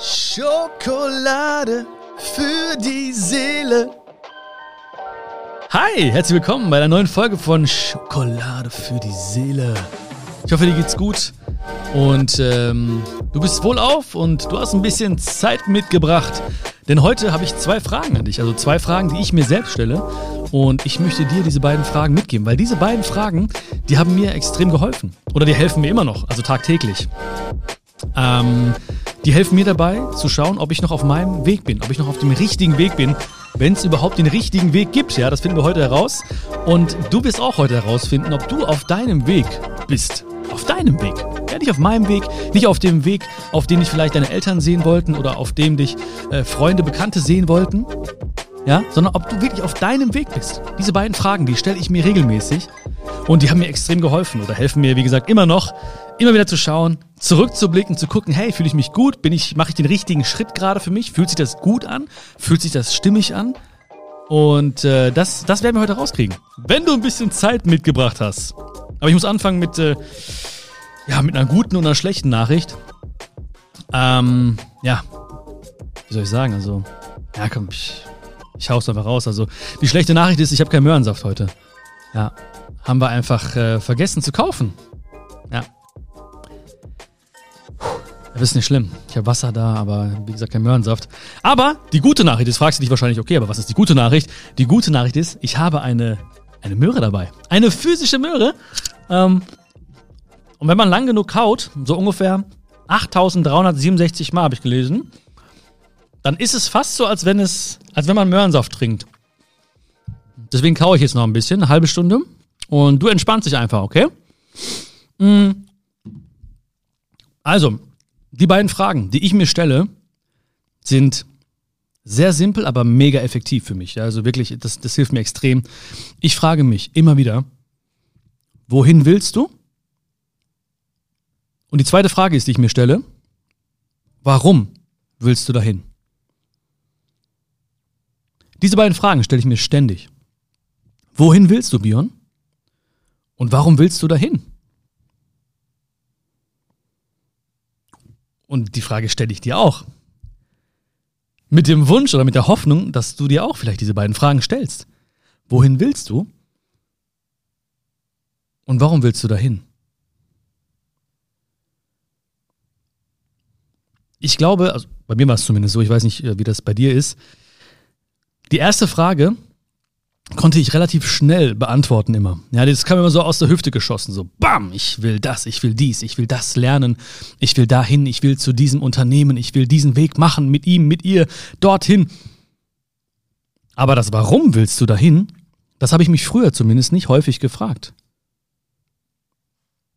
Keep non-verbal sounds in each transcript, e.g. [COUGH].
Schokolade für die Seele. Hi, herzlich willkommen bei einer neuen Folge von Schokolade für die Seele. Ich hoffe, dir geht's gut und ähm, du bist wohlauf und du hast ein bisschen Zeit mitgebracht. Denn heute habe ich zwei Fragen an dich, also zwei Fragen, die ich mir selbst stelle. Und ich möchte dir diese beiden Fragen mitgeben, weil diese beiden Fragen, die haben mir extrem geholfen. Oder die helfen mir immer noch, also tagtäglich. Ähm, die helfen mir dabei zu schauen, ob ich noch auf meinem Weg bin, ob ich noch auf dem richtigen Weg bin, wenn es überhaupt den richtigen Weg gibt. Ja, das finden wir heute heraus. Und du wirst auch heute herausfinden, ob du auf deinem Weg bist. Auf deinem Weg. Ja, nicht auf meinem Weg, nicht auf dem Weg, auf den dich vielleicht deine Eltern sehen wollten oder auf dem dich äh, Freunde, Bekannte sehen wollten. Ja, sondern ob du wirklich auf deinem Weg bist. Diese beiden Fragen, die stelle ich mir regelmäßig und die haben mir extrem geholfen oder helfen mir, wie gesagt, immer noch, immer wieder zu schauen, zurückzublicken, zu gucken, hey, fühle ich mich gut? Bin ich, mache ich den richtigen Schritt gerade für mich? Fühlt sich das gut an? Fühlt sich das stimmig an? Und äh, das, das werden wir heute rauskriegen. Wenn du ein bisschen Zeit mitgebracht hast. Aber ich muss anfangen mit, äh, ja, mit einer guten und einer schlechten Nachricht. Ähm, ja, wie soll ich sagen? Also, ja, komm, ich, ich hau's einfach raus. Also, die schlechte Nachricht ist, ich habe keinen Möhrensaft heute. Ja, haben wir einfach äh, vergessen zu kaufen. Ja. Das ist nicht schlimm. Ich habe Wasser da, aber wie gesagt kein Möhrensaft. Aber die gute Nachricht ist, fragst du dich wahrscheinlich, okay, aber was ist die gute Nachricht? Die gute Nachricht ist, ich habe eine, eine Möhre dabei. Eine physische Möhre. Ähm, und wenn man lang genug kaut, so ungefähr 8367 Mal habe ich gelesen, dann ist es fast so, als wenn es, als wenn man Möhrensaft trinkt. Deswegen kaue ich jetzt noch ein bisschen, eine halbe Stunde. Und du entspannst dich einfach, okay? Mm. Also, die beiden Fragen, die ich mir stelle, sind sehr simpel, aber mega effektiv für mich. Also wirklich, das, das hilft mir extrem. Ich frage mich immer wieder, wohin willst du? Und die zweite Frage ist, die ich mir stelle, warum willst du dahin? Diese beiden Fragen stelle ich mir ständig. Wohin willst du, Björn? Und warum willst du dahin? Und die Frage stelle ich dir auch. Mit dem Wunsch oder mit der Hoffnung, dass du dir auch vielleicht diese beiden Fragen stellst. Wohin willst du? Und warum willst du dahin? Ich glaube, also bei mir war es zumindest so, ich weiß nicht, wie das bei dir ist. Die erste Frage konnte ich relativ schnell beantworten immer. Ja, das kam immer so aus der Hüfte geschossen, so bam, ich will das, ich will dies, ich will das lernen, ich will dahin, ich will zu diesem Unternehmen, ich will diesen Weg machen mit ihm, mit ihr, dorthin. Aber das Warum willst du dahin, das habe ich mich früher zumindest nicht häufig gefragt.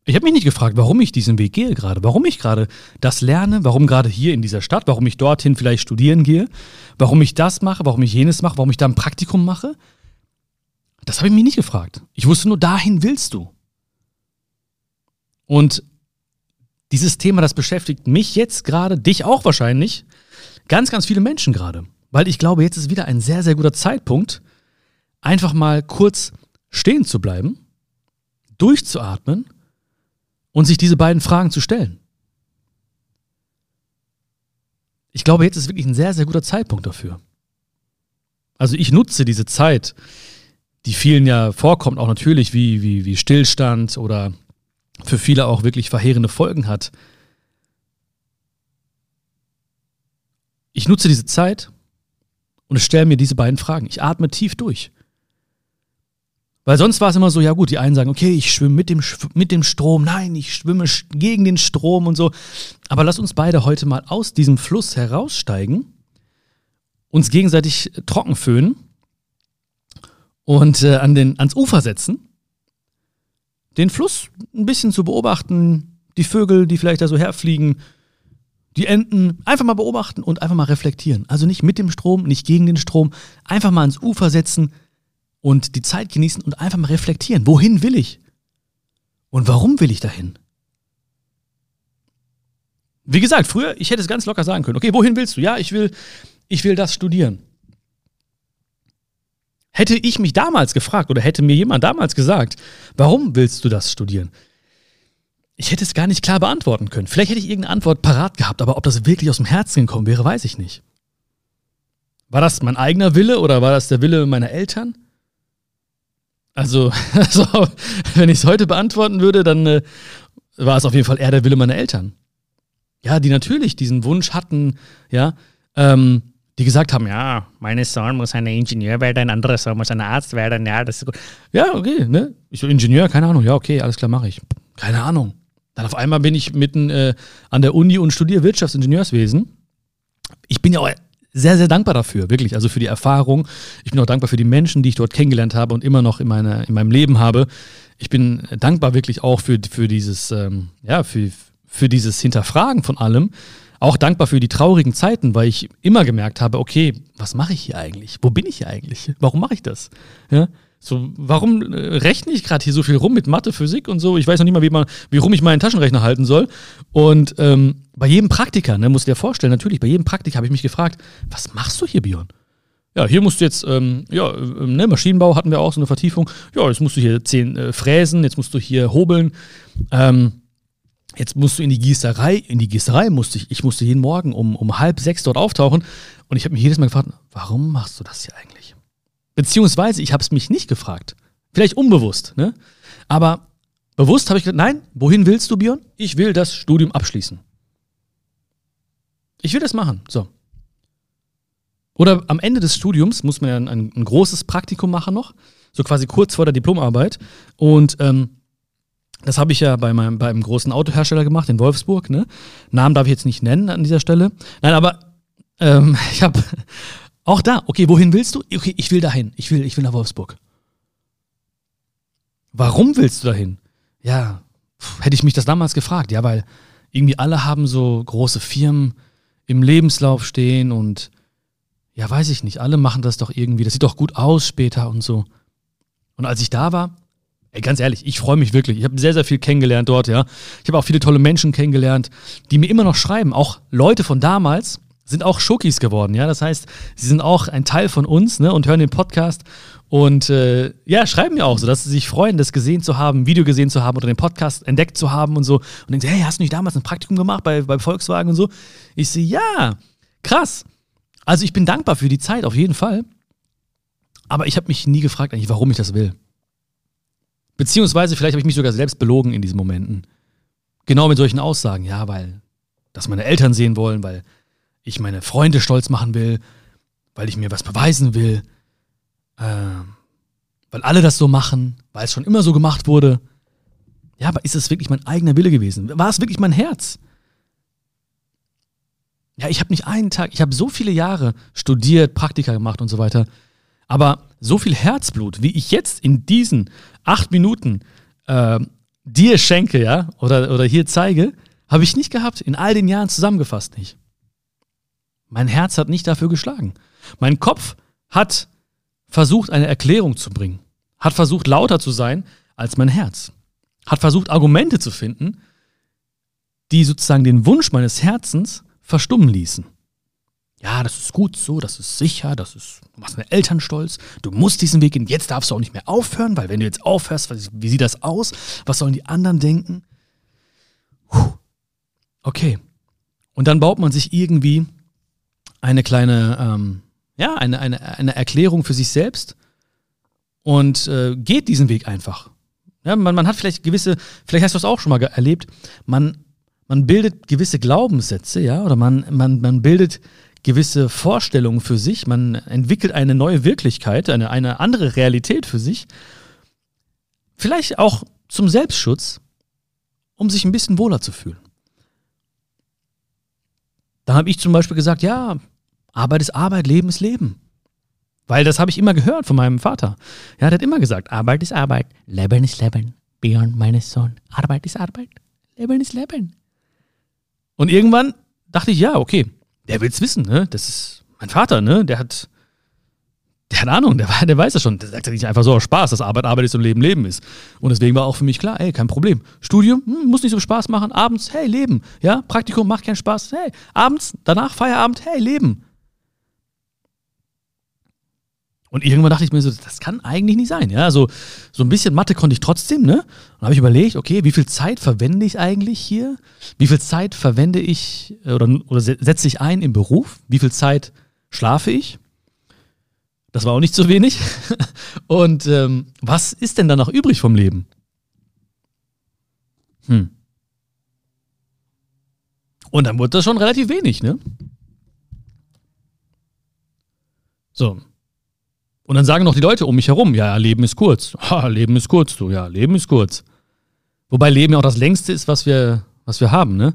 Ich habe mich nicht gefragt, warum ich diesen Weg gehe gerade, warum ich gerade das lerne, warum gerade hier in dieser Stadt, warum ich dorthin vielleicht studieren gehe, warum ich das mache, warum ich jenes mache, warum ich da ein Praktikum mache. Das habe ich mich nicht gefragt. Ich wusste nur, dahin willst du. Und dieses Thema, das beschäftigt mich jetzt gerade, dich auch wahrscheinlich, ganz, ganz viele Menschen gerade. Weil ich glaube, jetzt ist wieder ein sehr, sehr guter Zeitpunkt, einfach mal kurz stehen zu bleiben, durchzuatmen und sich diese beiden Fragen zu stellen. Ich glaube, jetzt ist wirklich ein sehr, sehr guter Zeitpunkt dafür. Also ich nutze diese Zeit, die vielen ja vorkommt, auch natürlich wie, wie, wie Stillstand oder für viele auch wirklich verheerende Folgen hat. Ich nutze diese Zeit und stelle mir diese beiden Fragen. Ich atme tief durch. Weil sonst war es immer so, ja gut, die einen sagen, okay, ich schwimme mit dem, mit dem Strom, nein, ich schwimme gegen den Strom und so. Aber lass uns beide heute mal aus diesem Fluss heraussteigen, uns gegenseitig trocken föhnen und äh, an den, ans Ufer setzen, den Fluss ein bisschen zu beobachten, die Vögel, die vielleicht da so herfliegen, die Enten, einfach mal beobachten und einfach mal reflektieren. Also nicht mit dem Strom, nicht gegen den Strom, einfach mal ans Ufer setzen und die Zeit genießen und einfach mal reflektieren. Wohin will ich? Und warum will ich dahin? Wie gesagt, früher, ich hätte es ganz locker sagen können. Okay, wohin willst du? Ja, ich will, ich will das studieren. Hätte ich mich damals gefragt oder hätte mir jemand damals gesagt, warum willst du das studieren? ich hätte es gar nicht klar beantworten können. Vielleicht hätte ich irgendeine Antwort parat gehabt, aber ob das wirklich aus dem Herzen gekommen wäre, weiß ich nicht. War das mein eigener Wille oder war das der Wille meiner Eltern? Also, [LAUGHS] also wenn ich es heute beantworten würde, dann äh, war es auf jeden Fall eher der Wille meiner Eltern. Ja, die natürlich diesen Wunsch hatten, ja, ähm, die gesagt haben, ja, meine Sohn muss ein Ingenieur werden, ein anderer Sohn muss ein Arzt werden, ja, das ist gut. Ja, okay, ne? Ich so Ingenieur, keine Ahnung, ja, okay, alles klar, mache ich. Keine Ahnung. Dann auf einmal bin ich mitten äh, an der Uni und studiere Wirtschaftsingenieurswesen. Ich bin ja auch sehr, sehr dankbar dafür, wirklich, also für die Erfahrung. Ich bin auch dankbar für die Menschen, die ich dort kennengelernt habe und immer noch in, meine, in meinem Leben habe. Ich bin dankbar wirklich auch für, für dieses, ähm, ja, für, für dieses Hinterfragen von allem. Auch dankbar für die traurigen Zeiten, weil ich immer gemerkt habe, okay, was mache ich hier eigentlich? Wo bin ich hier eigentlich? Warum mache ich das? Ja? So, warum äh, rechne ich gerade hier so viel rum mit Mathe, Physik und so? Ich weiß noch nicht mal, wie, man, wie rum ich meinen Taschenrechner halten soll. Und ähm, bei jedem Praktiker, ne, musst du dir vorstellen, natürlich, bei jedem Praktiker habe ich mich gefragt, was machst du hier, Björn? Ja, hier musst du jetzt, ähm, ja, äh, ne, Maschinenbau hatten wir auch so eine Vertiefung. Ja, jetzt musst du hier zehn äh, fräsen, jetzt musst du hier hobeln. Ähm, jetzt musst du in die Gießerei, in die Gießerei musste ich, ich musste jeden Morgen um, um halb sechs dort auftauchen. Und ich habe mich jedes Mal gefragt, warum machst du das hier eigentlich? Beziehungsweise, ich habe es mich nicht gefragt. Vielleicht unbewusst, ne? Aber bewusst habe ich gesagt, nein, wohin willst du, Björn? Ich will das Studium abschließen. Ich will das machen. So. Oder am Ende des Studiums muss man ja ein, ein großes Praktikum machen noch, so quasi kurz vor der Diplomarbeit. Und ähm, das habe ich ja bei meinem, bei einem großen Autohersteller gemacht in Wolfsburg. Ne? Namen darf ich jetzt nicht nennen an dieser Stelle. Nein, aber ähm, [LAUGHS] ich habe auch da, okay, wohin willst du? Okay, ich will dahin. Ich will, ich will nach Wolfsburg. Warum willst du dahin? Ja, pff, hätte ich mich das damals gefragt. Ja, weil irgendwie alle haben so große Firmen im Lebenslauf stehen und ja, weiß ich nicht, alle machen das doch irgendwie. Das sieht doch gut aus später und so. Und als ich da war, ey, ganz ehrlich, ich freue mich wirklich. Ich habe sehr, sehr viel kennengelernt dort, ja. Ich habe auch viele tolle Menschen kennengelernt, die mir immer noch schreiben. Auch Leute von damals, sind auch Schokis geworden, ja. Das heißt, sie sind auch ein Teil von uns ne, und hören den Podcast und äh, ja, schreiben mir auch so, dass sie sich freuen, das gesehen zu haben, Video gesehen zu haben oder den Podcast entdeckt zu haben und so. Und denken, hey, hast du nicht damals ein Praktikum gemacht bei, bei Volkswagen und so? Ich sehe, ja, krass. Also ich bin dankbar für die Zeit, auf jeden Fall. Aber ich habe mich nie gefragt, eigentlich, warum ich das will. Beziehungsweise, vielleicht habe ich mich sogar selbst belogen in diesen Momenten. Genau mit solchen Aussagen. Ja, weil das meine Eltern sehen wollen, weil ich meine Freunde stolz machen will, weil ich mir was beweisen will, äh, weil alle das so machen, weil es schon immer so gemacht wurde. Ja, aber ist es wirklich mein eigener Wille gewesen? War es wirklich mein Herz? Ja, ich habe nicht einen Tag, ich habe so viele Jahre studiert, Praktika gemacht und so weiter, aber so viel Herzblut, wie ich jetzt in diesen acht Minuten äh, dir schenke, ja, oder, oder hier zeige, habe ich nicht gehabt, in all den Jahren zusammengefasst nicht. Mein Herz hat nicht dafür geschlagen. Mein Kopf hat versucht, eine Erklärung zu bringen, hat versucht, lauter zu sein als mein Herz, hat versucht, Argumente zu finden, die sozusagen den Wunsch meines Herzens verstummen ließen. Ja, das ist gut so, das ist sicher, das ist, du machst deine Eltern stolz, du musst diesen Weg gehen, jetzt darfst du auch nicht mehr aufhören, weil wenn du jetzt aufhörst, wie sieht das aus? Was sollen die anderen denken? Puh. Okay. Und dann baut man sich irgendwie eine kleine, ähm, ja, eine, eine, eine Erklärung für sich selbst und äh, geht diesen Weg einfach. Ja, man, man hat vielleicht gewisse, vielleicht hast du es auch schon mal erlebt, man, man bildet gewisse Glaubenssätze, ja, oder man, man, man bildet gewisse Vorstellungen für sich, man entwickelt eine neue Wirklichkeit, eine, eine andere Realität für sich. Vielleicht auch zum Selbstschutz, um sich ein bisschen wohler zu fühlen. Da habe ich zum Beispiel gesagt, ja, Arbeit ist Arbeit, Leben ist Leben. Weil das habe ich immer gehört von meinem Vater. Ja, der hat immer gesagt, Arbeit ist Arbeit, Leben ist Leben. Beyond meines Sohn, Arbeit ist Arbeit, Leben ist Leben. Und irgendwann dachte ich, ja, okay, der will es wissen, ne? Das ist mein Vater, ne? Der hat, der hat Ahnung, der, der weiß das schon. Der sagt ja nicht einfach so aus Spaß, dass Arbeit Arbeit ist und Leben Leben ist. Und deswegen war auch für mich klar, ey, kein Problem. Studium hm, muss nicht so Spaß machen. Abends, hey, Leben. Ja, Praktikum macht keinen Spaß. Hey, abends, danach Feierabend, hey, Leben. Und irgendwann dachte ich mir so, das kann eigentlich nicht sein. Ja, also so ein bisschen Mathe konnte ich trotzdem, ne? Und habe ich überlegt, okay, wie viel Zeit verwende ich eigentlich hier? Wie viel Zeit verwende ich äh, oder, oder setze ich ein im Beruf? Wie viel Zeit schlafe ich? Das war auch nicht so wenig. [LAUGHS] Und ähm, was ist denn dann noch übrig vom Leben? Hm. Und dann wurde das schon relativ wenig, ne? So. Und dann sagen noch die Leute um mich herum, ja, Leben ist kurz. [LAUGHS] Ha, Leben ist kurz, du, ja, Leben ist kurz. Wobei Leben ja auch das längste ist, was wir, was wir haben, ne?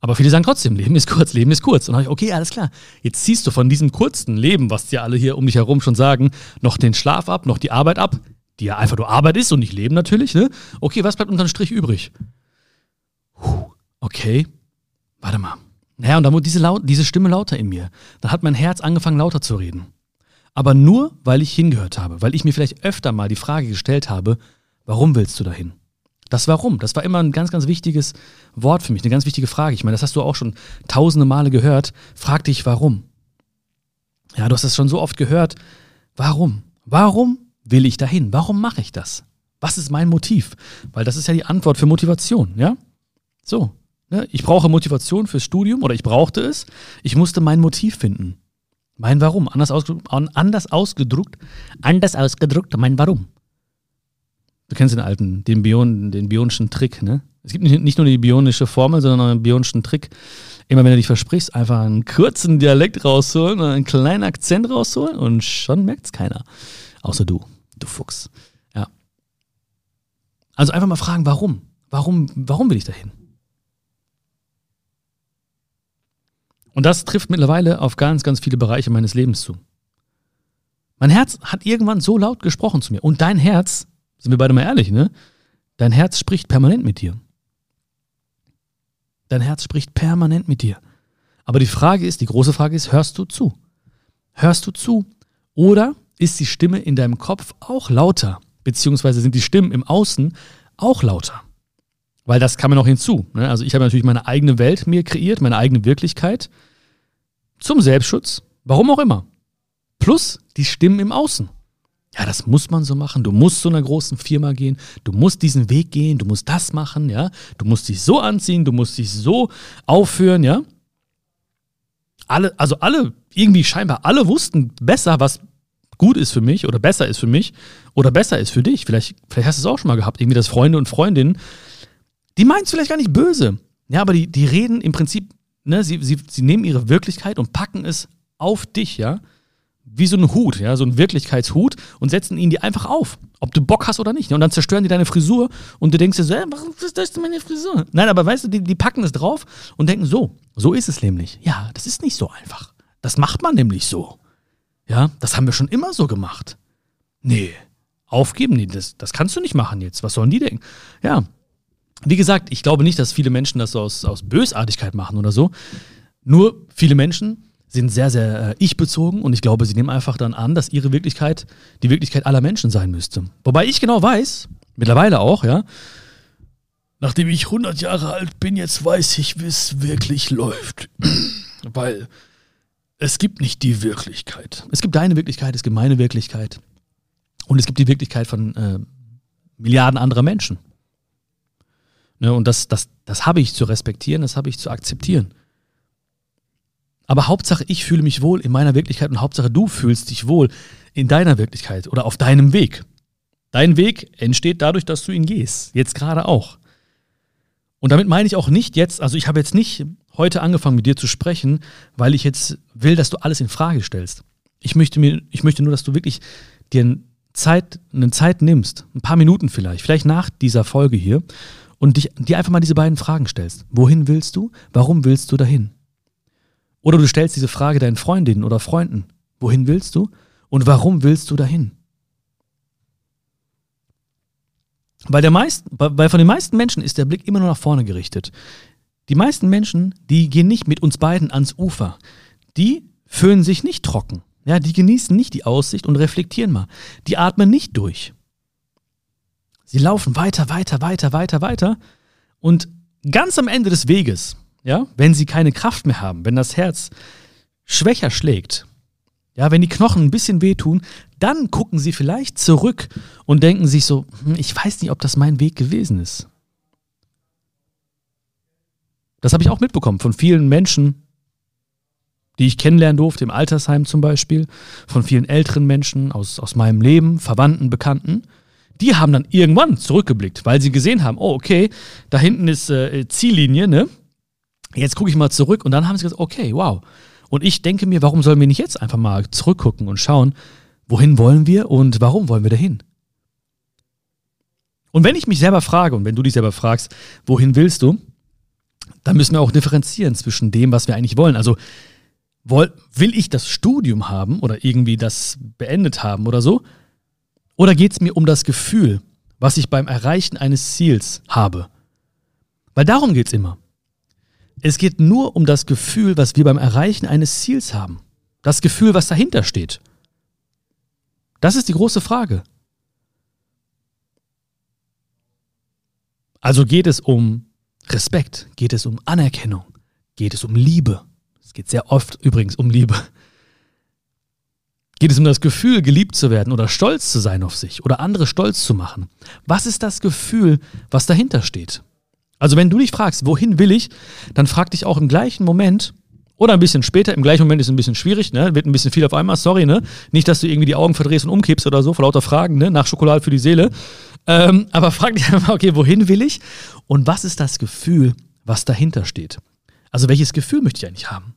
Aber viele sagen trotzdem, Leben ist kurz, Leben ist kurz. Und dann ich, okay, alles klar. Jetzt ziehst du von diesem kurzen Leben, was dir alle hier um dich herum schon sagen, noch den Schlaf ab, noch die Arbeit ab, die ja einfach nur Arbeit ist und nicht Leben natürlich, ne? Okay, was bleibt unterm Strich übrig? Puh, okay, warte mal. Naja, und dann wurde diese, laut, diese Stimme lauter in mir. Dann hat mein Herz angefangen lauter zu reden. Aber nur, weil ich hingehört habe, weil ich mir vielleicht öfter mal die Frage gestellt habe, warum willst du dahin? Das Warum, das war immer ein ganz, ganz wichtiges Wort für mich, eine ganz wichtige Frage. Ich meine, das hast du auch schon tausende Male gehört. Frag dich, warum? Ja, du hast es schon so oft gehört. Warum? Warum will ich dahin? Warum mache ich das? Was ist mein Motiv? Weil das ist ja die Antwort für Motivation, ja? So. Ne? Ich brauche Motivation fürs Studium oder ich brauchte es. Ich musste mein Motiv finden. Mein Warum. Anders ausgedruckt, anders ausgedruckt, anders ausgedruckt, mein Warum. Du kennst den alten, den, Bion, den bionischen Trick, ne? Es gibt nicht, nur die bionische Formel, sondern auch einen bionischen Trick. Immer wenn du dich versprichst, einfach einen kurzen Dialekt rausholen oder einen kleinen Akzent rausholen und schon merkt es keiner. Außer du, du Fuchs. Ja. Also einfach mal fragen, warum? Warum, warum will ich dahin? Und das trifft mittlerweile auf ganz, ganz viele Bereiche meines Lebens zu. Mein Herz hat irgendwann so laut gesprochen zu mir. Und dein Herz sind wir beide mal ehrlich, ne? Dein Herz spricht permanent mit dir. Dein Herz spricht permanent mit dir. Aber die Frage ist, die große Frage ist, hörst du zu? Hörst du zu? Oder ist die Stimme in deinem Kopf auch lauter? Beziehungsweise sind die Stimmen im Außen auch lauter? Weil das kam mir noch hinzu. Ne? Also ich habe natürlich meine eigene Welt mir kreiert, meine eigene Wirklichkeit zum Selbstschutz, warum auch immer. Plus die Stimmen im Außen ja, das muss man so machen. Du musst zu einer großen Firma gehen. Du musst diesen Weg gehen. Du musst das machen, ja. Du musst dich so anziehen. Du musst dich so aufführen, ja. Alle, also alle, irgendwie scheinbar alle wussten besser, was gut ist für mich oder besser ist für mich oder besser ist für dich. Vielleicht, vielleicht hast du es auch schon mal gehabt, irgendwie, dass Freunde und Freundinnen, die meinen es vielleicht gar nicht böse. Ja, aber die, die reden im Prinzip, ne, sie, sie, sie nehmen ihre Wirklichkeit und packen es auf dich, ja wie so ein Hut, ja, so ein Wirklichkeitshut und setzen ihn dir einfach auf, ob du Bock hast oder nicht. Und dann zerstören die deine Frisur und du denkst dir so, äh, warum ist denn meine Frisur? Nein, aber weißt du, die, die packen es drauf und denken so, so ist es nämlich. Ja, das ist nicht so einfach. Das macht man nämlich so. Ja, das haben wir schon immer so gemacht. Nee, aufgeben, nee, das, das kannst du nicht machen jetzt. Was sollen die denken? Ja, wie gesagt, ich glaube nicht, dass viele Menschen das aus, aus Bösartigkeit machen oder so. Nur viele Menschen sind sehr, sehr äh, ich-bezogen und ich glaube, sie nehmen einfach dann an, dass ihre Wirklichkeit die Wirklichkeit aller Menschen sein müsste. Wobei ich genau weiß, mittlerweile auch, ja, nachdem ich 100 Jahre alt bin, jetzt weiß ich, wie es wirklich läuft. [CLEARS THROAT] Weil es gibt nicht die Wirklichkeit. Es gibt deine Wirklichkeit, es gibt meine Wirklichkeit. Und es gibt die Wirklichkeit von äh, Milliarden anderer Menschen. Ne, und das, das, das habe ich zu respektieren, das habe ich zu akzeptieren. Aber Hauptsache, ich fühle mich wohl in meiner Wirklichkeit und Hauptsache, du fühlst dich wohl in deiner Wirklichkeit oder auf deinem Weg. Dein Weg entsteht dadurch, dass du ihn gehst. Jetzt gerade auch. Und damit meine ich auch nicht jetzt, also ich habe jetzt nicht heute angefangen mit dir zu sprechen, weil ich jetzt will, dass du alles in Frage stellst. Ich möchte mir, ich möchte nur, dass du wirklich dir Zeit, eine Zeit nimmst, ein paar Minuten vielleicht, vielleicht nach dieser Folge hier und dich, dir einfach mal diese beiden Fragen stellst. Wohin willst du? Warum willst du dahin? Oder du stellst diese Frage deinen Freundinnen oder Freunden. Wohin willst du? Und warum willst du dahin? Weil, der meist, weil von den meisten Menschen ist der Blick immer nur nach vorne gerichtet. Die meisten Menschen, die gehen nicht mit uns beiden ans Ufer. Die föhnen sich nicht trocken. Ja, die genießen nicht die Aussicht und reflektieren mal. Die atmen nicht durch. Sie laufen weiter, weiter, weiter, weiter, weiter. Und ganz am Ende des Weges, ja, wenn sie keine Kraft mehr haben, wenn das Herz schwächer schlägt, Ja, wenn die Knochen ein bisschen wehtun, dann gucken sie vielleicht zurück und denken sich so, hm, ich weiß nicht, ob das mein Weg gewesen ist. Das habe ich auch mitbekommen von vielen Menschen, die ich kennenlernen durfte, im Altersheim zum Beispiel, von vielen älteren Menschen aus, aus meinem Leben, Verwandten, Bekannten. Die haben dann irgendwann zurückgeblickt, weil sie gesehen haben, oh, okay, da hinten ist äh, Ziellinie, ne? Jetzt gucke ich mal zurück und dann haben sie gesagt, okay, wow. Und ich denke mir, warum sollen wir nicht jetzt einfach mal zurückgucken und schauen, wohin wollen wir und warum wollen wir dahin? Und wenn ich mich selber frage und wenn du dich selber fragst, wohin willst du, dann müssen wir auch differenzieren zwischen dem, was wir eigentlich wollen. Also will ich das Studium haben oder irgendwie das beendet haben oder so? Oder geht es mir um das Gefühl, was ich beim Erreichen eines Ziels habe? Weil darum geht es immer. Es geht nur um das Gefühl, was wir beim Erreichen eines Ziels haben. Das Gefühl, was dahinter steht. Das ist die große Frage. Also geht es um Respekt, geht es um Anerkennung, geht es um Liebe. Es geht sehr oft übrigens um Liebe. Geht es um das Gefühl, geliebt zu werden oder stolz zu sein auf sich oder andere stolz zu machen? Was ist das Gefühl, was dahinter steht? Also wenn du dich fragst, wohin will ich, dann frag dich auch im gleichen Moment oder ein bisschen später, im gleichen Moment ist es ein bisschen schwierig, ne? wird ein bisschen viel auf einmal, sorry, ne? nicht, dass du irgendwie die Augen verdrehst und umkippst oder so, vor lauter Fragen, ne? nach Schokolade für die Seele. Ähm, aber [LAUGHS] frag dich einfach, okay, wohin will ich und was ist das Gefühl, was dahinter steht? Also welches Gefühl möchte ich eigentlich haben?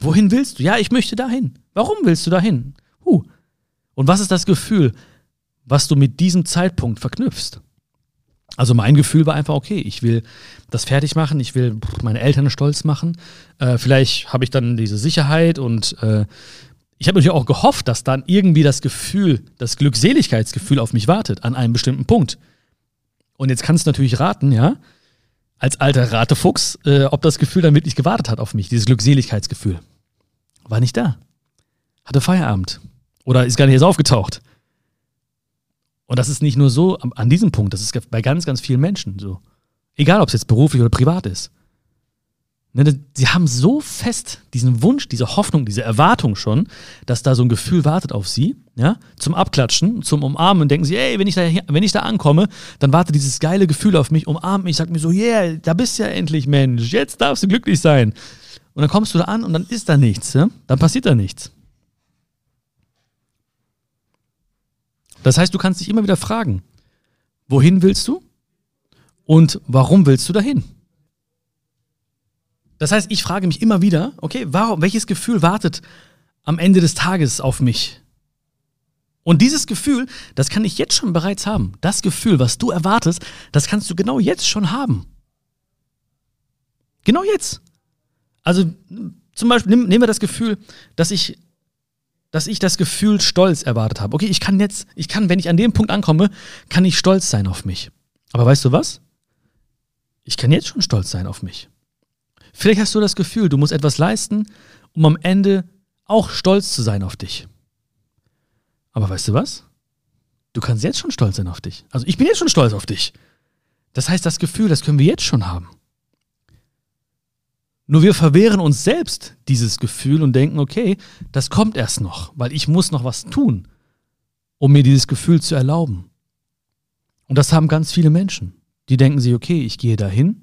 Wohin willst du? Ja, ich möchte dahin. Warum willst du dahin? Huh. Und was ist das Gefühl, was du mit diesem Zeitpunkt verknüpfst? Also mein Gefühl war einfach, okay, ich will das fertig machen, ich will meine Eltern stolz machen. Äh, vielleicht habe ich dann diese Sicherheit und äh, ich habe natürlich auch gehofft, dass dann irgendwie das Gefühl, das Glückseligkeitsgefühl auf mich wartet an einem bestimmten Punkt. Und jetzt kannst du natürlich raten, ja, als alter Ratefuchs, äh, ob das Gefühl dann wirklich gewartet hat auf mich, dieses Glückseligkeitsgefühl. War nicht da. Hatte Feierabend. Oder ist gar nicht erst aufgetaucht. Und das ist nicht nur so an diesem Punkt, das ist bei ganz, ganz vielen Menschen so. Egal, ob es jetzt beruflich oder privat ist. Ne, sie haben so fest diesen Wunsch, diese Hoffnung, diese Erwartung schon, dass da so ein Gefühl wartet auf sie, ja, zum Abklatschen, zum Umarmen und denken sie, ey, wenn ich da, wenn ich da ankomme, dann wartet dieses geile Gefühl auf mich, umarmt mich, sagt mir so, yeah, da bist du ja endlich, Mensch, jetzt darfst du glücklich sein. Und dann kommst du da an und dann ist da nichts, ja? dann passiert da nichts. Das heißt, du kannst dich immer wieder fragen, wohin willst du und warum willst du dahin? Das heißt, ich frage mich immer wieder, okay, warum, welches Gefühl wartet am Ende des Tages auf mich? Und dieses Gefühl, das kann ich jetzt schon bereits haben. Das Gefühl, was du erwartest, das kannst du genau jetzt schon haben. Genau jetzt. Also zum Beispiel nehmen wir das Gefühl, dass ich dass ich das Gefühl Stolz erwartet habe. Okay, ich kann jetzt, ich kann, wenn ich an dem Punkt ankomme, kann ich stolz sein auf mich. Aber weißt du was? Ich kann jetzt schon stolz sein auf mich. Vielleicht hast du das Gefühl, du musst etwas leisten, um am Ende auch stolz zu sein auf dich. Aber weißt du was? Du kannst jetzt schon stolz sein auf dich. Also ich bin jetzt schon stolz auf dich. Das heißt, das Gefühl, das können wir jetzt schon haben. Nur wir verwehren uns selbst dieses Gefühl und denken, okay, das kommt erst noch, weil ich muss noch was tun, um mir dieses Gefühl zu erlauben. Und das haben ganz viele Menschen. Die denken sich, okay, ich gehe dahin,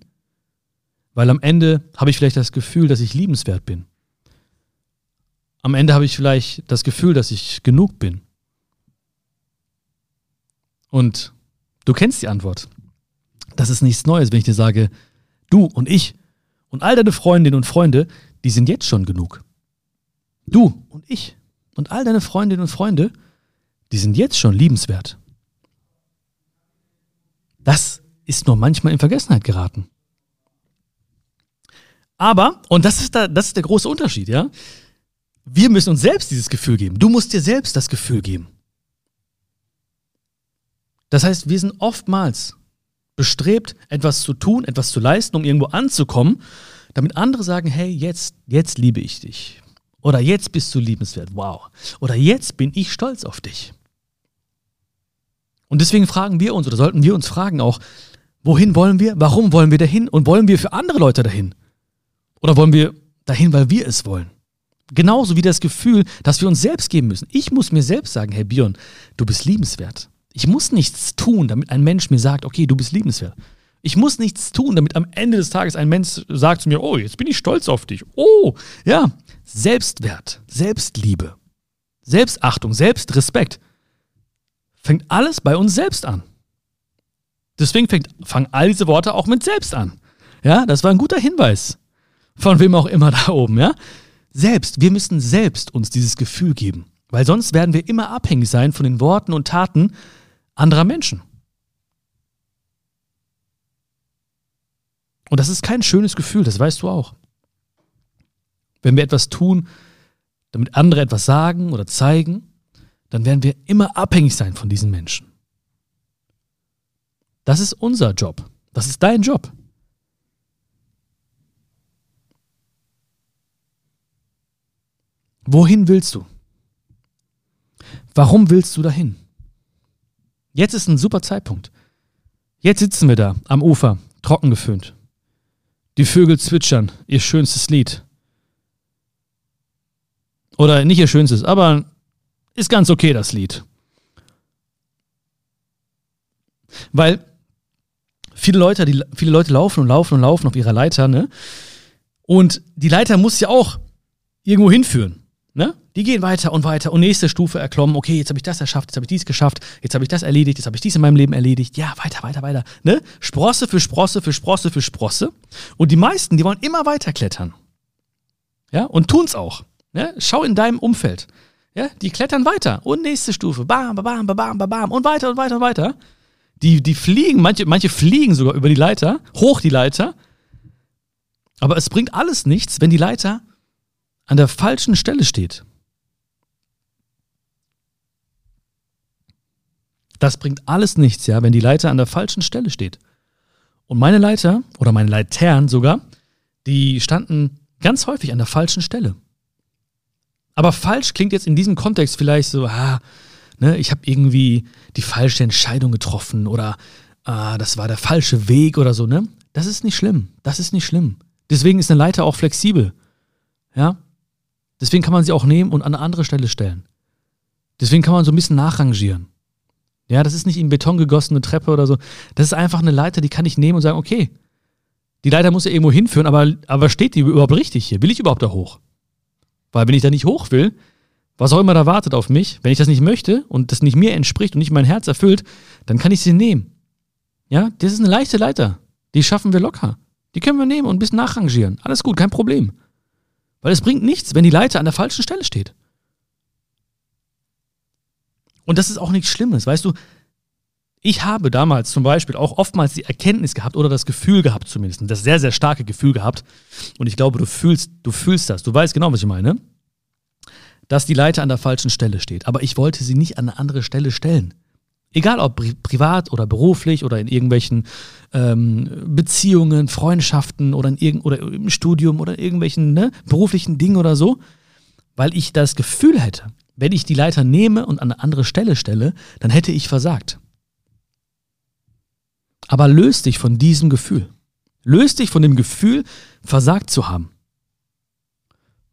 weil am Ende habe ich vielleicht das Gefühl, dass ich liebenswert bin. Am Ende habe ich vielleicht das Gefühl, dass ich genug bin. Und du kennst die Antwort. Das ist nichts Neues, wenn ich dir sage, du und ich, und all deine Freundinnen und Freunde, die sind jetzt schon genug. Du und ich und all deine Freundinnen und Freunde, die sind jetzt schon liebenswert. Das ist nur manchmal in Vergessenheit geraten. Aber, und das ist, da, das ist der große Unterschied, ja, wir müssen uns selbst dieses Gefühl geben. Du musst dir selbst das Gefühl geben. Das heißt, wir sind oftmals bestrebt, etwas zu tun, etwas zu leisten, um irgendwo anzukommen, damit andere sagen, hey, jetzt, jetzt liebe ich dich. Oder jetzt bist du liebenswert, wow. Oder jetzt bin ich stolz auf dich. Und deswegen fragen wir uns, oder sollten wir uns fragen auch, wohin wollen wir, warum wollen wir dahin und wollen wir für andere Leute dahin? Oder wollen wir dahin, weil wir es wollen? Genauso wie das Gefühl, dass wir uns selbst geben müssen. Ich muss mir selbst sagen, Herr Bion, du bist liebenswert. Ich muss nichts tun, damit ein Mensch mir sagt, okay, du bist liebenswert. Ich muss nichts tun, damit am Ende des Tages ein Mensch sagt zu mir, oh, jetzt bin ich stolz auf dich. Oh, ja, Selbstwert, Selbstliebe, Selbstachtung, Selbstrespekt fängt alles bei uns selbst an. Deswegen fängt, fangen all diese Worte auch mit selbst an. Ja, das war ein guter Hinweis. Von wem auch immer [LAUGHS] da oben, ja? Selbst, wir müssen selbst uns dieses Gefühl geben, weil sonst werden wir immer abhängig sein von den Worten und Taten anderer Menschen. Und das ist kein schönes Gefühl, das weißt du auch. Wenn wir etwas tun, damit andere etwas sagen oder zeigen, dann werden wir immer abhängig sein von diesen Menschen. Das ist unser Job. Das ist dein Job. Wohin willst du? Warum willst du dahin? Jetzt ist ein super Zeitpunkt. Jetzt sitzen wir da am Ufer, trocken geföhnt. Die Vögel zwitschern ihr schönstes Lied. Oder nicht ihr schönstes, aber ist ganz okay, das Lied. Weil viele Leute, die, viele Leute laufen und laufen und laufen auf ihrer Leiter, ne? Und die Leiter muss ja auch irgendwo hinführen. Ne? Die gehen weiter und weiter und nächste Stufe erklommen. Okay, jetzt habe ich das erschafft, jetzt habe ich dies geschafft, jetzt habe ich das erledigt, jetzt habe ich dies in meinem Leben erledigt. Ja, weiter, weiter, weiter. Ne? Sprosse für Sprosse für Sprosse für Sprosse. Und die meisten, die wollen immer weiter klettern. Ja, und tun's auch. Ne? Schau in deinem Umfeld. Ja, die klettern weiter. Und nächste Stufe. Bam, bam, bam, bam, bam. Und weiter und weiter und weiter. Die, die fliegen, manche, manche fliegen sogar über die Leiter, hoch die Leiter. Aber es bringt alles nichts, wenn die Leiter an der falschen Stelle steht. Das bringt alles nichts, ja, wenn die Leiter an der falschen Stelle steht. Und meine Leiter oder meine Leitern sogar, die standen ganz häufig an der falschen Stelle. Aber falsch klingt jetzt in diesem Kontext vielleicht so, ah, ne, ich habe irgendwie die falsche Entscheidung getroffen oder ah, das war der falsche Weg oder so, ne? Das ist nicht schlimm. Das ist nicht schlimm. Deswegen ist eine Leiter auch flexibel. Ja? Deswegen kann man sie auch nehmen und an eine andere Stelle stellen. Deswegen kann man so ein bisschen nachrangieren. Ja, das ist nicht in Beton gegossene Treppe oder so. Das ist einfach eine Leiter, die kann ich nehmen und sagen, okay, die Leiter muss ja irgendwo hinführen, aber, aber steht die überhaupt richtig hier? Will ich überhaupt da hoch? Weil wenn ich da nicht hoch will, was auch immer da wartet auf mich, wenn ich das nicht möchte und das nicht mir entspricht und nicht mein Herz erfüllt, dann kann ich sie nehmen. Ja, das ist eine leichte Leiter. Die schaffen wir locker. Die können wir nehmen und ein bisschen nachrangieren. Alles gut, kein Problem. Weil es bringt nichts, wenn die Leiter an der falschen Stelle steht. Und das ist auch nichts Schlimmes, weißt du. Ich habe damals zum Beispiel auch oftmals die Erkenntnis gehabt oder das Gefühl gehabt zumindest, das sehr, sehr starke Gefühl gehabt. Und ich glaube, du fühlst, du fühlst das. Du weißt genau, was ich meine. Dass die Leiter an der falschen Stelle steht. Aber ich wollte sie nicht an eine andere Stelle stellen. Egal ob pri privat oder beruflich oder in irgendwelchen ähm, Beziehungen, Freundschaften oder, in oder im Studium oder irgendwelchen ne, beruflichen Dingen oder so, weil ich das Gefühl hätte, wenn ich die Leiter nehme und an eine andere Stelle stelle, dann hätte ich versagt. Aber löst dich von diesem Gefühl. Löst dich von dem Gefühl, versagt zu haben.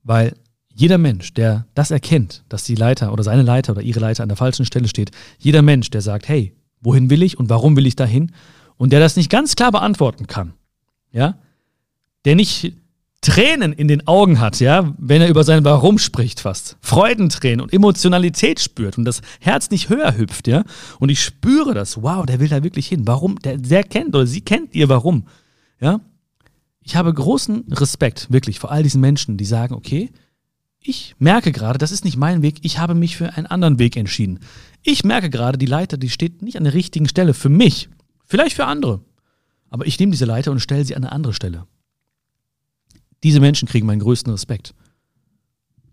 Weil jeder Mensch, der das erkennt, dass die Leiter oder seine Leiter oder ihre Leiter an der falschen Stelle steht, jeder Mensch, der sagt, hey, wohin will ich und warum will ich dahin? Und der das nicht ganz klar beantworten kann, ja, der nicht Tränen in den Augen hat, ja, wenn er über sein Warum spricht fast. Freudentränen und Emotionalität spürt und das Herz nicht höher hüpft, ja. Und ich spüre das, wow, der will da wirklich hin. Warum? Der, der kennt oder sie kennt ihr Warum, ja. Ich habe großen Respekt, wirklich, vor all diesen Menschen, die sagen, okay, ich merke gerade, das ist nicht mein Weg, ich habe mich für einen anderen Weg entschieden. Ich merke gerade, die Leiter, die steht nicht an der richtigen Stelle für mich, vielleicht für andere. Aber ich nehme diese Leiter und stelle sie an eine andere Stelle. Diese Menschen kriegen meinen größten Respekt.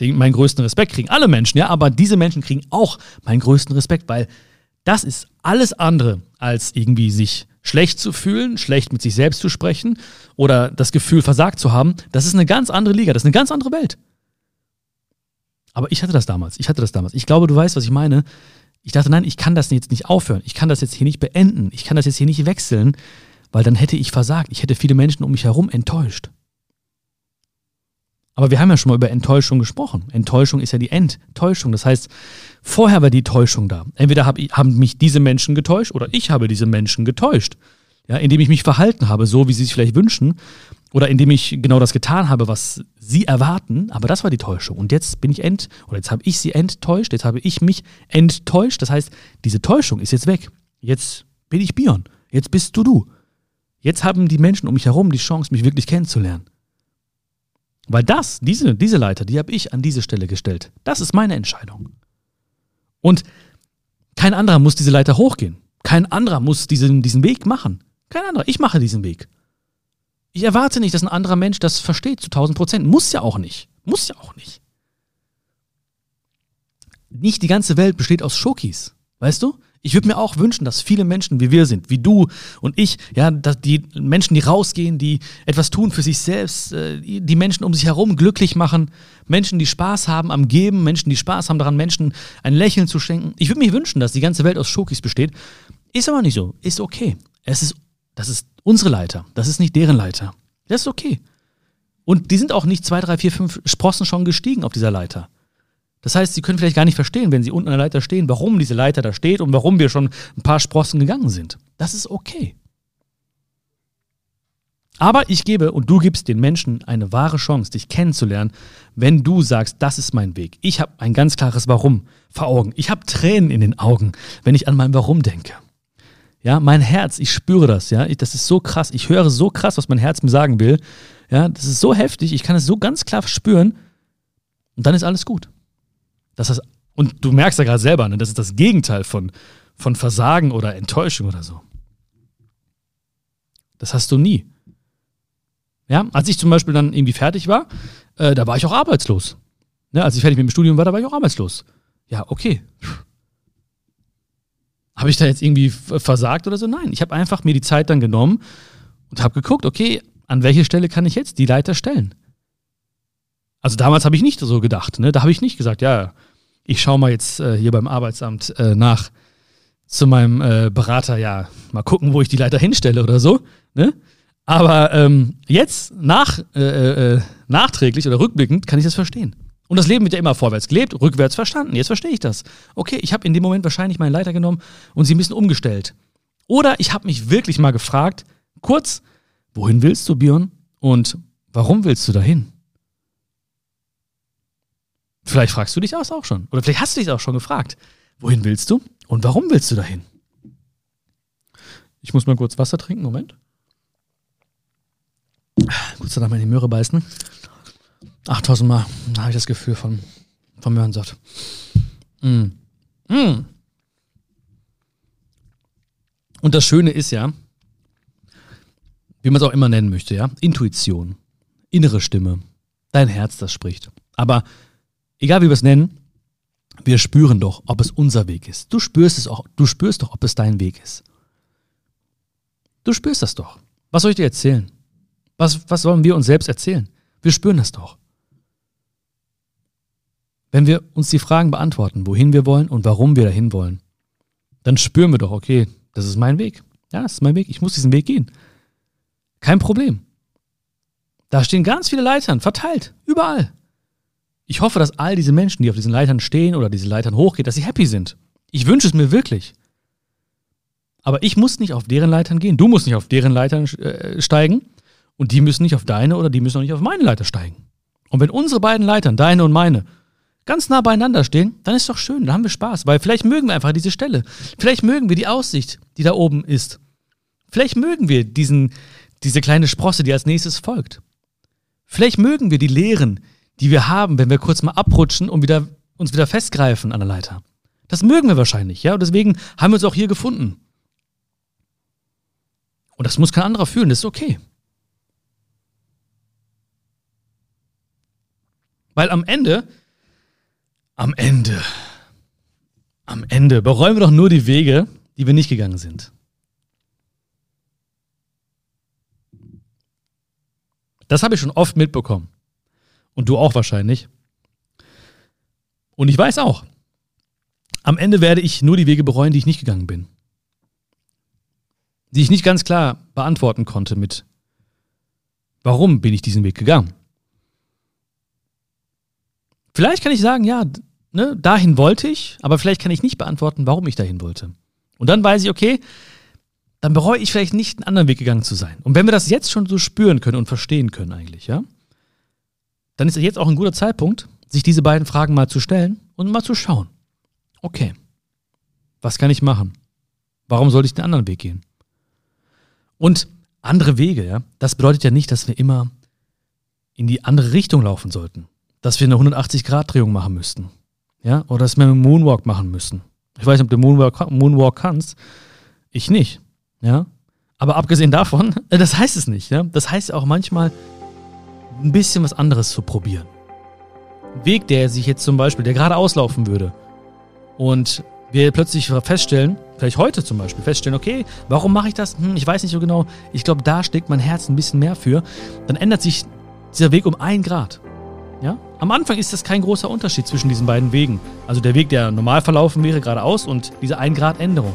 Den, meinen größten Respekt kriegen alle Menschen, ja, aber diese Menschen kriegen auch meinen größten Respekt, weil das ist alles andere als irgendwie sich schlecht zu fühlen, schlecht mit sich selbst zu sprechen oder das Gefühl versagt zu haben. Das ist eine ganz andere Liga, das ist eine ganz andere Welt. Aber ich hatte das damals. Ich hatte das damals. Ich glaube, du weißt, was ich meine. Ich dachte, nein, ich kann das jetzt nicht aufhören. Ich kann das jetzt hier nicht beenden. Ich kann das jetzt hier nicht wechseln, weil dann hätte ich versagt. Ich hätte viele Menschen um mich herum enttäuscht. Aber wir haben ja schon mal über Enttäuschung gesprochen. Enttäuschung ist ja die Enttäuschung. Das heißt, vorher war die Täuschung da. Entweder hab, haben mich diese Menschen getäuscht oder ich habe diese Menschen getäuscht. Ja, indem ich mich verhalten habe, so wie sie sich vielleicht wünschen, oder indem ich genau das getan habe, was sie erwarten, aber das war die Täuschung. Und jetzt bin ich ent, oder jetzt habe ich sie enttäuscht, jetzt habe ich mich enttäuscht. Das heißt, diese Täuschung ist jetzt weg. Jetzt bin ich Bion. Jetzt bist du du. Jetzt haben die Menschen um mich herum die Chance, mich wirklich kennenzulernen. Weil das, diese, diese Leiter, die habe ich an diese Stelle gestellt. Das ist meine Entscheidung. Und kein anderer muss diese Leiter hochgehen. Kein anderer muss diesen, diesen Weg machen. Kein anderer. Ich mache diesen Weg. Ich erwarte nicht, dass ein anderer Mensch das versteht zu 1000 Prozent. Muss ja auch nicht. Muss ja auch nicht. Nicht die ganze Welt besteht aus Schokis. Weißt du? Ich würde mir auch wünschen, dass viele Menschen wie wir sind, wie du und ich, ja, dass die Menschen, die rausgehen, die etwas tun für sich selbst, äh, die Menschen um sich herum glücklich machen, Menschen, die Spaß haben am Geben, Menschen, die Spaß haben daran, Menschen ein Lächeln zu schenken. Ich würde mir wünschen, dass die ganze Welt aus Schokis besteht. Ist aber nicht so. Ist okay. Es ist, das ist unsere Leiter. Das ist nicht deren Leiter. Das ist okay. Und die sind auch nicht zwei, drei, vier, fünf Sprossen schon gestiegen auf dieser Leiter. Das heißt, sie können vielleicht gar nicht verstehen, wenn sie unten an der Leiter stehen, warum diese Leiter da steht und warum wir schon ein paar Sprossen gegangen sind. Das ist okay. Aber ich gebe und du gibst den Menschen eine wahre Chance, dich kennenzulernen, wenn du sagst, das ist mein Weg. Ich habe ein ganz klares Warum vor Augen. Ich habe Tränen in den Augen, wenn ich an mein Warum denke. Ja, mein Herz, ich spüre das, ja. Ich, das ist so krass. Ich höre so krass, was mein Herz mir sagen will. Ja, das ist so heftig. Ich kann es so ganz klar spüren. Und dann ist alles gut. Das ist, und du merkst ja gerade selber, ne, das ist das Gegenteil von, von Versagen oder Enttäuschung oder so. Das hast du nie. Ja, als ich zum Beispiel dann irgendwie fertig war, äh, da war ich auch arbeitslos. Ja, als ich fertig mit dem Studium war, da war ich auch arbeitslos. Ja, okay. Habe ich da jetzt irgendwie versagt oder so? Nein, ich habe einfach mir die Zeit dann genommen und habe geguckt, okay, an welche Stelle kann ich jetzt die Leiter stellen? Also damals habe ich nicht so gedacht. Ne? Da habe ich nicht gesagt, ja, ich schaue mal jetzt äh, hier beim Arbeitsamt äh, nach zu meinem äh, Berater, ja, mal gucken, wo ich die Leiter hinstelle oder so. Ne? Aber ähm, jetzt nach, äh, äh, äh, nachträglich oder rückblickend kann ich das verstehen. Und das Leben wird ja immer vorwärts gelebt, rückwärts verstanden. Jetzt verstehe ich das. Okay, ich habe in dem Moment wahrscheinlich meine Leiter genommen und sie ein bisschen umgestellt. Oder ich habe mich wirklich mal gefragt, kurz, wohin willst du, Björn? Und warum willst du dahin? Vielleicht fragst du dich das auch schon. Oder vielleicht hast du dich auch schon gefragt. Wohin willst du und warum willst du dahin? Ich muss mal kurz Wasser trinken. Moment. Kurz danach mal in die Möhre beißen. 8000 Mal. Habe ich das Gefühl von, von Möhrensaft. Mm. Mm. Und das Schöne ist ja, wie man es auch immer nennen möchte, ja, Intuition, innere Stimme, dein Herz, das spricht. Aber egal wie wir es nennen, wir spüren doch, ob es unser Weg ist. Du spürst es auch, du spürst doch, ob es dein Weg ist. Du spürst das doch. Was soll ich dir erzählen? Was, was sollen wir uns selbst erzählen? Wir spüren das doch. Wenn wir uns die Fragen beantworten, wohin wir wollen und warum wir dahin wollen, dann spüren wir doch, okay, das ist mein Weg. Ja, das ist mein Weg. Ich muss diesen Weg gehen. Kein Problem. Da stehen ganz viele Leitern, verteilt, überall. Ich hoffe, dass all diese Menschen, die auf diesen Leitern stehen oder diese Leitern hochgehen, dass sie happy sind. Ich wünsche es mir wirklich. Aber ich muss nicht auf deren Leitern gehen. Du musst nicht auf deren Leitern äh, steigen. Und die müssen nicht auf deine oder die müssen auch nicht auf meine Leiter steigen. Und wenn unsere beiden Leitern, deine und meine, ganz nah beieinander stehen, dann ist doch schön, dann haben wir Spaß. Weil vielleicht mögen wir einfach diese Stelle. Vielleicht mögen wir die Aussicht, die da oben ist. Vielleicht mögen wir diesen, diese kleine Sprosse, die als nächstes folgt. Vielleicht mögen wir die Lehren, die wir haben, wenn wir kurz mal abrutschen und wieder, uns wieder festgreifen an der Leiter. Das mögen wir wahrscheinlich, ja. Und deswegen haben wir uns auch hier gefunden. Und das muss kein anderer fühlen, das ist okay. Weil am Ende, am Ende, am Ende bereuen wir doch nur die Wege, die wir nicht gegangen sind. Das habe ich schon oft mitbekommen. Und du auch wahrscheinlich. Und ich weiß auch, am Ende werde ich nur die Wege bereuen, die ich nicht gegangen bin. Die ich nicht ganz klar beantworten konnte mit, warum bin ich diesen Weg gegangen? vielleicht kann ich sagen, ja, ne, dahin wollte ich, aber vielleicht kann ich nicht beantworten, warum ich dahin wollte. Und dann weiß ich, okay, dann bereue ich vielleicht nicht einen anderen Weg gegangen zu sein. Und wenn wir das jetzt schon so spüren können und verstehen können eigentlich, ja, dann ist jetzt auch ein guter Zeitpunkt, sich diese beiden Fragen mal zu stellen und mal zu schauen. Okay, was kann ich machen? Warum sollte ich den anderen Weg gehen? Und andere Wege, ja, das bedeutet ja nicht, dass wir immer in die andere Richtung laufen sollten. Dass wir eine 180-Grad-Drehung machen müssten. Ja, oder dass wir einen Moonwalk machen müssen. Ich weiß nicht, ob du Moonwalk, Moonwalk kannst. Ich nicht. Ja. Aber abgesehen davon, [LAUGHS] das heißt es nicht. Ja? Das heißt auch manchmal, ein bisschen was anderes zu probieren. Ein Weg, der sich jetzt zum Beispiel, der gerade auslaufen würde und wir plötzlich feststellen, vielleicht heute zum Beispiel, feststellen, okay, warum mache ich das? Hm, ich weiß nicht so genau. Ich glaube, da steckt mein Herz ein bisschen mehr für. Dann ändert sich dieser Weg um ein Grad. Am Anfang ist das kein großer Unterschied zwischen diesen beiden Wegen. Also der Weg, der normal verlaufen wäre, geradeaus und diese ein Grad Änderung.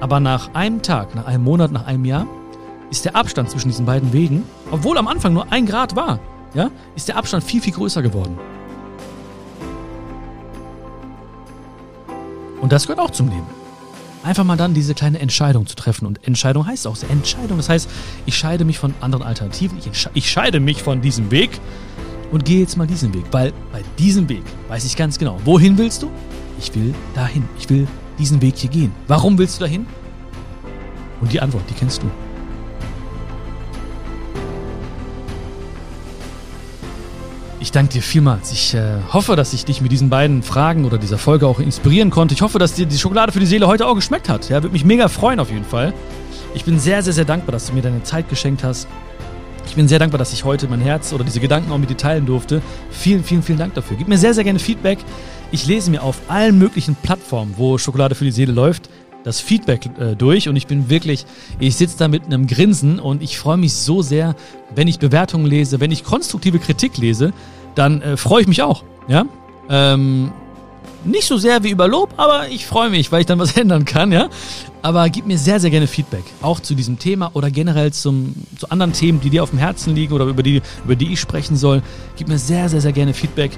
Aber nach einem Tag, nach einem Monat, nach einem Jahr ist der Abstand zwischen diesen beiden Wegen, obwohl am Anfang nur ein Grad war, ja, ist der Abstand viel, viel größer geworden. Und das gehört auch zum Leben. Einfach mal dann diese kleine Entscheidung zu treffen. Und Entscheidung heißt auch Entscheidung. Das heißt, ich scheide mich von anderen Alternativen. Ich, ich scheide mich von diesem Weg und gehe jetzt mal diesen Weg. Weil bei diesem Weg weiß ich ganz genau, wohin willst du? Ich will dahin. Ich will diesen Weg hier gehen. Warum willst du dahin? Und die Antwort, die kennst du. Ich danke dir vielmals. Ich äh, hoffe, dass ich dich mit diesen beiden Fragen oder dieser Folge auch inspirieren konnte. Ich hoffe, dass dir die Schokolade für die Seele heute auch geschmeckt hat. Ja, würde mich mega freuen auf jeden Fall. Ich bin sehr, sehr, sehr dankbar, dass du mir deine Zeit geschenkt hast. Ich bin sehr dankbar, dass ich heute mein Herz oder diese Gedanken auch mit dir teilen durfte. Vielen, vielen, vielen Dank dafür. Gib mir sehr, sehr gerne Feedback. Ich lese mir auf allen möglichen Plattformen, wo Schokolade für die Seele läuft, das Feedback äh, durch und ich bin wirklich, ich sitze da mit einem Grinsen und ich freue mich so sehr, wenn ich Bewertungen lese, wenn ich konstruktive Kritik lese, dann äh, freue ich mich auch. Ja. Ähm, nicht so sehr wie über Lob, aber ich freue mich, weil ich dann was [LAUGHS] ändern kann, ja. Aber gib mir sehr, sehr gerne Feedback, auch zu diesem Thema oder generell zum, zu anderen Themen, die dir auf dem Herzen liegen oder über die, über die ich sprechen soll. Gib mir sehr, sehr, sehr gerne Feedback.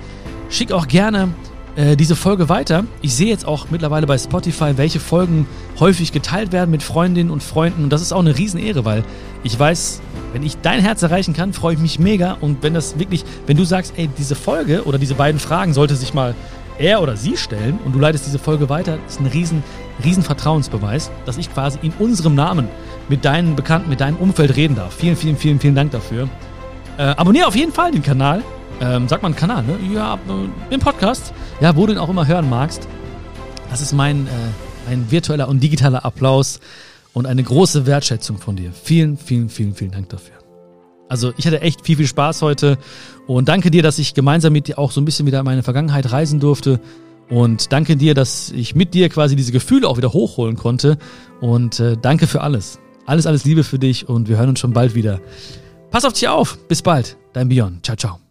Schick auch gerne äh, diese Folge weiter. Ich sehe jetzt auch mittlerweile bei Spotify, welche Folgen häufig geteilt werden mit Freundinnen und Freunden. Und das ist auch eine Riesenehre, weil ich weiß, wenn ich dein Herz erreichen kann, freue ich mich mega. Und wenn das wirklich, wenn du sagst, ey, diese Folge oder diese beiden Fragen sollte sich mal er oder sie stellen und du leitest diese Folge weiter, ist ein riesen, riesen Vertrauensbeweis, dass ich quasi in unserem Namen mit deinen Bekannten, mit deinem Umfeld reden darf. Vielen, vielen, vielen, vielen Dank dafür. Äh, abonniere auf jeden Fall den Kanal. Ähm, sagt man Kanal, ne? Ja, äh, den Podcast. Ja, wo du ihn auch immer hören magst. Das ist mein, äh, mein virtueller und digitaler Applaus und eine große Wertschätzung von dir. Vielen, vielen, vielen, vielen Dank dafür. Also ich hatte echt viel, viel Spaß heute und danke dir, dass ich gemeinsam mit dir auch so ein bisschen wieder in meine Vergangenheit reisen durfte. Und danke dir, dass ich mit dir quasi diese Gefühle auch wieder hochholen konnte. Und äh, danke für alles. Alles, alles Liebe für dich und wir hören uns schon bald wieder. Pass auf dich auf. Bis bald. Dein Björn. Ciao, ciao.